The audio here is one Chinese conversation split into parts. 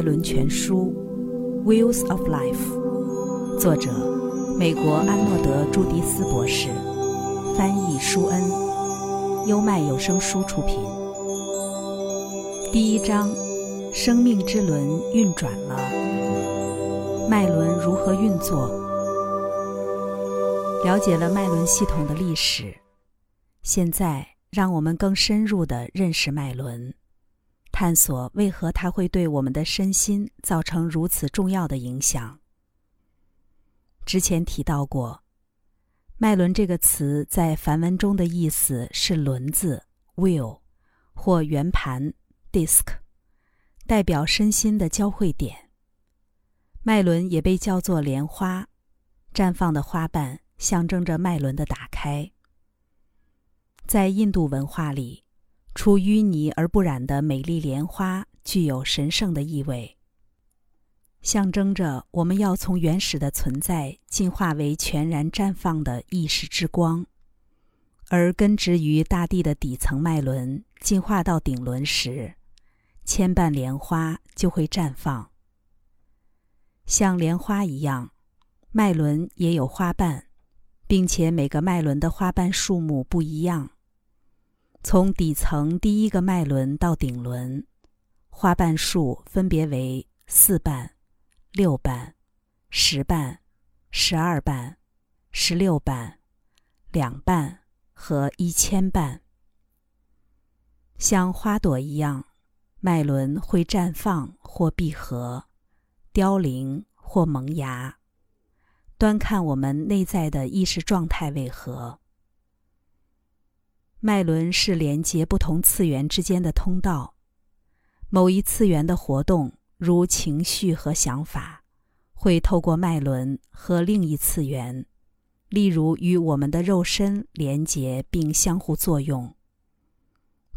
脉轮全书》（Wheels of Life），作者美国安诺德·朱迪斯博士，翻译舒恩，优麦有声书出品。第一章：生命之轮运转了。脉轮如何运作？了解了脉轮系统的历史，现在让我们更深入地认识脉轮。探索为何它会对我们的身心造成如此重要的影响。之前提到过，“脉轮”这个词在梵文中的意思是轮子 （wheel） 或圆盘 （disc），代表身心的交汇点。脉轮也被叫做莲花，绽放的花瓣象征着脉轮的打开。在印度文化里。出淤泥而不染的美丽莲花，具有神圣的意味，象征着我们要从原始的存在进化为全然绽放的意识之光。而根植于大地的底层脉轮进化到顶轮时，牵绊莲花就会绽放。像莲花一样，脉轮也有花瓣，并且每个脉轮的花瓣数目不一样。从底层第一个脉轮到顶轮，花瓣数分别为四瓣、六瓣、十瓣、十二瓣、十六瓣、两瓣和一千瓣。像花朵一样，脉轮会绽放或闭合，凋零或萌芽，端看我们内在的意识状态为何。脉轮是连接不同次元之间的通道。某一次元的活动，如情绪和想法，会透过脉轮和另一次元，例如与我们的肉身连接并相互作用。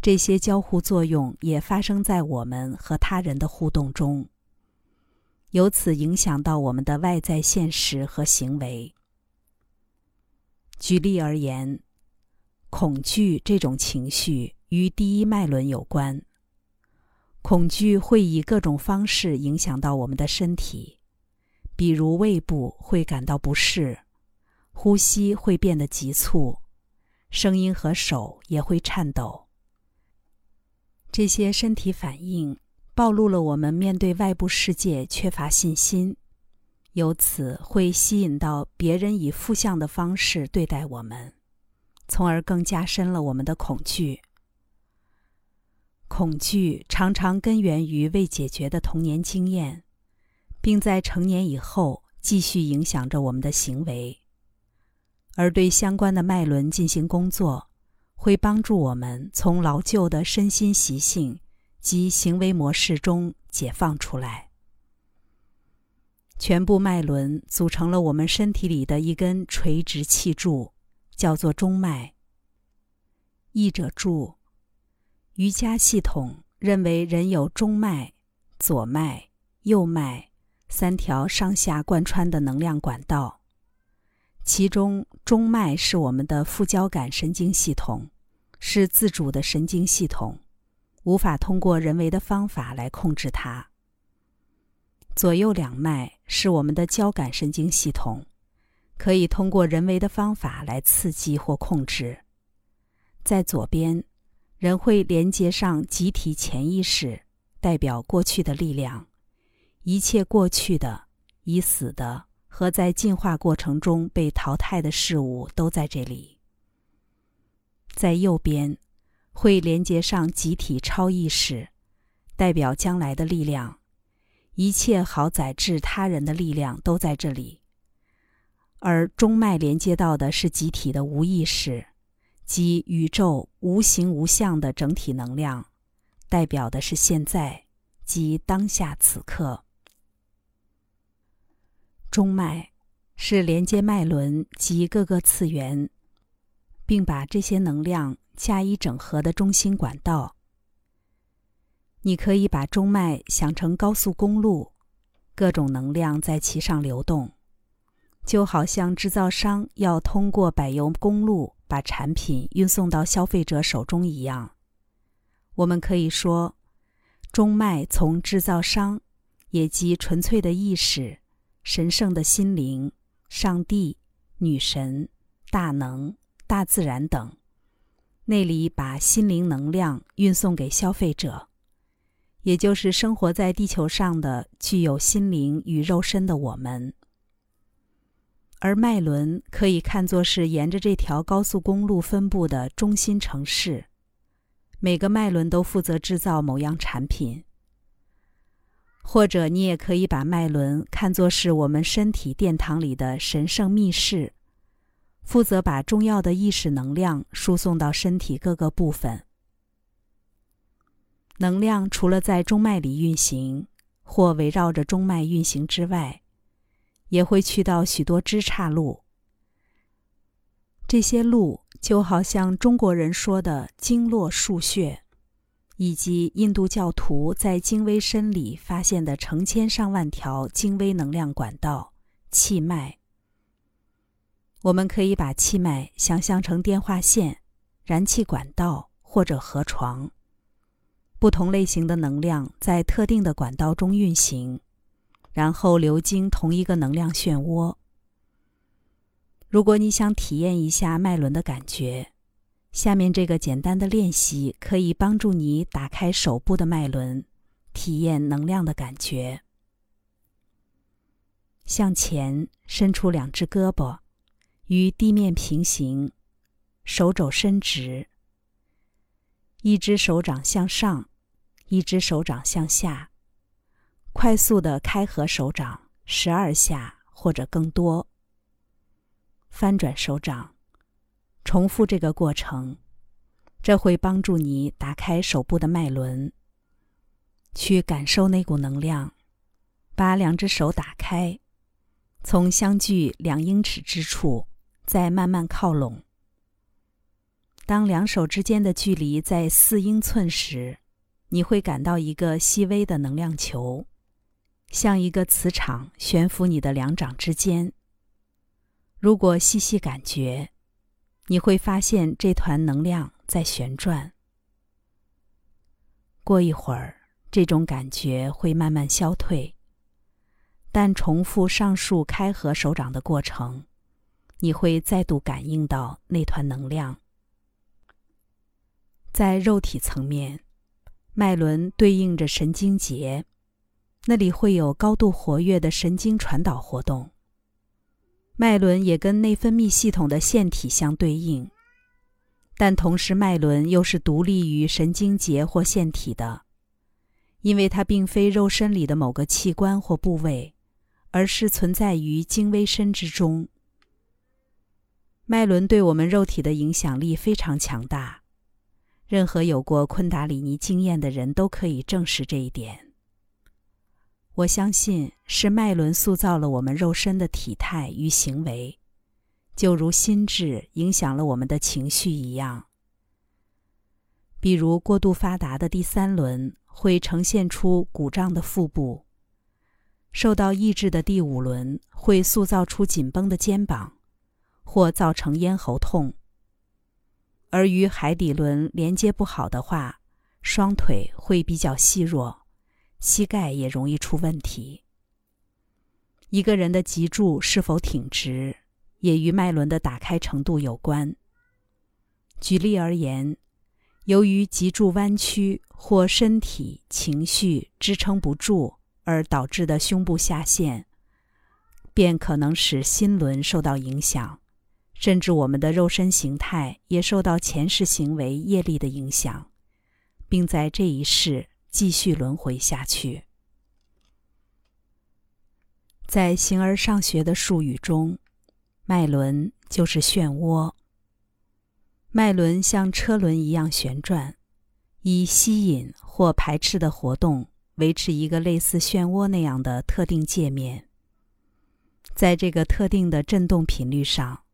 这些交互作用也发生在我们和他人的互动中，由此影响到我们的外在现实和行为。举例而言。恐惧这种情绪与第一脉轮有关。恐惧会以各种方式影响到我们的身体，比如胃部会感到不适，呼吸会变得急促，声音和手也会颤抖。这些身体反应暴露了我们面对外部世界缺乏信心，由此会吸引到别人以负向的方式对待我们。从而更加深了我们的恐惧。恐惧常常根源于未解决的童年经验，并在成年以后继续影响着我们的行为。而对相关的脉轮进行工作，会帮助我们从老旧的身心习性及行为模式中解放出来。全部脉轮组成了我们身体里的一根垂直气柱。叫做中脉。译者注：瑜伽系统认为人有中脉、左脉、右脉三条上下贯穿的能量管道，其中中脉是我们的副交感神经系统，是自主的神经系统，无法通过人为的方法来控制它。左右两脉是我们的交感神经系统。可以通过人为的方法来刺激或控制。在左边，人会连接上集体潜意识，代表过去的力量，一切过去的、已死的和在进化过程中被淘汰的事物都在这里。在右边，会连接上集体超意识，代表将来的力量，一切好载至他人的力量都在这里。而中脉连接到的是集体的无意识，即宇宙无形无相的整体能量，代表的是现在，即当下此刻。中脉是连接脉轮及各个次元，并把这些能量加以整合的中心管道。你可以把中脉想成高速公路，各种能量在其上流动。就好像制造商要通过柏油公路把产品运送到消费者手中一样，我们可以说，中脉从制造商也即纯粹的意识、神圣的心灵、上帝、女神、大能、大自然等，那里把心灵能量运送给消费者，也就是生活在地球上的具有心灵与肉身的我们。而脉轮可以看作是沿着这条高速公路分布的中心城市，每个脉轮都负责制造某样产品。或者你也可以把脉轮看作是我们身体殿堂里的神圣密室，负责把重要的意识能量输送到身体各个部分。能量除了在中脉里运行，或围绕着中脉运行之外，也会去到许多枝岔路。这些路就好像中国人说的经络腧穴，以及印度教徒在精微身里发现的成千上万条精微能量管道——气脉。我们可以把气脉想象成电话线、燃气管道或者河床，不同类型的能量在特定的管道中运行。然后流经同一个能量漩涡。如果你想体验一下脉轮的感觉，下面这个简单的练习可以帮助你打开手部的脉轮，体验能量的感觉。向前伸出两只胳膊，与地面平行，手肘伸直，一只手掌向上，一只手掌向下。快速的开合手掌十二下或者更多，翻转手掌，重复这个过程，这会帮助你打开手部的脉轮，去感受那股能量。把两只手打开，从相距两英尺之处再慢慢靠拢。当两手之间的距离在四英寸时，你会感到一个细微的能量球。像一个磁场悬浮你的两掌之间。如果细细感觉，你会发现这团能量在旋转。过一会儿，这种感觉会慢慢消退，但重复上述开合手掌的过程，你会再度感应到那团能量。在肉体层面，脉轮对应着神经节。那里会有高度活跃的神经传导活动。脉轮也跟内分泌系统的腺体相对应，但同时脉轮又是独立于神经节或腺体的，因为它并非肉身里的某个器官或部位，而是存在于精微身之中。脉轮对我们肉体的影响力非常强大，任何有过昆达里尼经验的人都可以证实这一点。我相信是脉轮塑造了我们肉身的体态与行为，就如心智影响了我们的情绪一样。比如，过度发达的第三轮会呈现出鼓胀的腹部；受到抑制的第五轮会塑造出紧绷的肩膀，或造成咽喉痛；而与海底轮连接不好的话，双腿会比较细弱。膝盖也容易出问题。一个人的脊柱是否挺直，也与脉轮的打开程度有关。举例而言，由于脊柱弯曲或身体情绪支撑不住而导致的胸部下陷，便可能使心轮受到影响，甚至我们的肉身形态也受到前世行为业力的影响，并在这一世。继续轮回下去。在形而上学的术语中，脉轮就是漩涡。脉轮像车轮一样旋转，以吸引或排斥的活动维持一个类似漩涡那样的特定界面。在这个特定的振动频率上，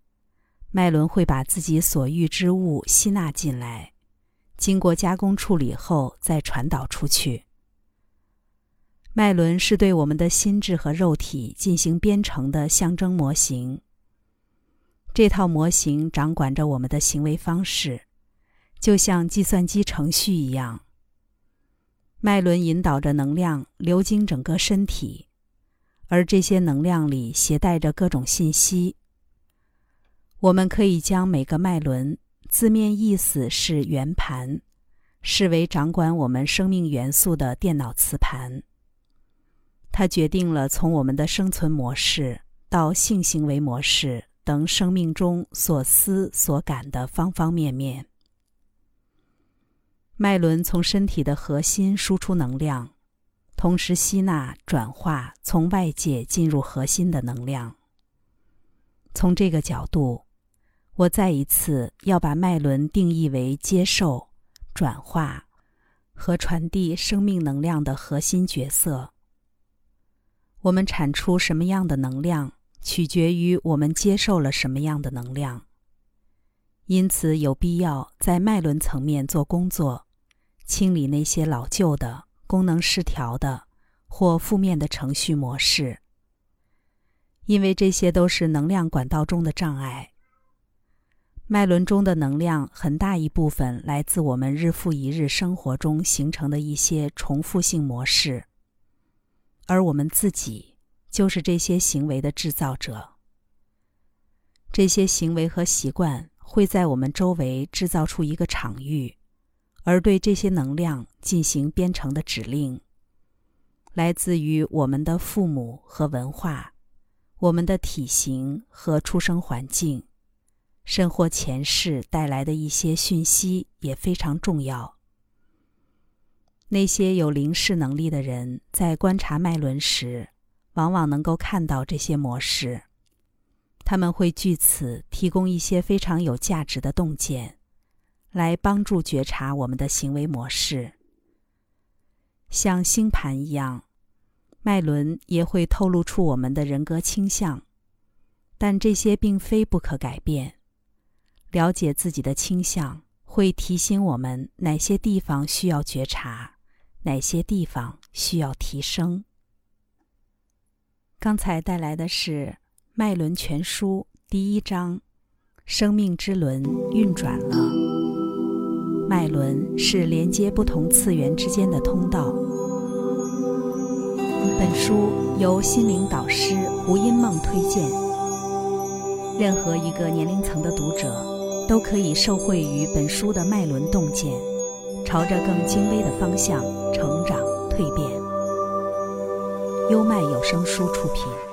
脉轮会把自己所欲之物吸纳进来。经过加工处理后再传导出去。脉轮是对我们的心智和肉体进行编程的象征模型。这套模型掌管着我们的行为方式，就像计算机程序一样。脉轮引导着能量流经整个身体，而这些能量里携带着各种信息。我们可以将每个脉轮字面意思是圆盘，视为掌管我们生命元素的电脑磁盘。它决定了从我们的生存模式到性行为模式等生命中所思所感的方方面面。脉轮从身体的核心输出能量，同时吸纳、转化从外界进入核心的能量。从这个角度，我再一次要把脉轮定义为接受、转化和传递生命能量的核心角色。我们产出什么样的能量，取决于我们接受了什么样的能量。因此，有必要在脉轮层面做工作。清理那些老旧的、功能失调的或负面的程序模式，因为这些都是能量管道中的障碍。脉轮中的能量很大一部分来自我们日复一日生活中形成的一些重复性模式，而我们自己就是这些行为的制造者。这些行为和习惯会在我们周围制造出一个场域。而对这些能量进行编程的指令，来自于我们的父母和文化，我们的体型和出生环境，甚或前世带来的一些讯息也非常重要。那些有灵视能力的人在观察脉轮时，往往能够看到这些模式，他们会据此提供一些非常有价值的洞见。来帮助觉察我们的行为模式，像星盘一样，脉轮也会透露出我们的人格倾向，但这些并非不可改变。了解自己的倾向，会提醒我们哪些地方需要觉察，哪些地方需要提升。刚才带来的是《脉轮全书》第一章：生命之轮运转了。脉轮是连接不同次元之间的通道。本书由心灵导师胡因梦推荐，任何一个年龄层的读者都可以受惠于本书的脉轮洞见，朝着更精微的方向成长蜕变。优麦有声书出品。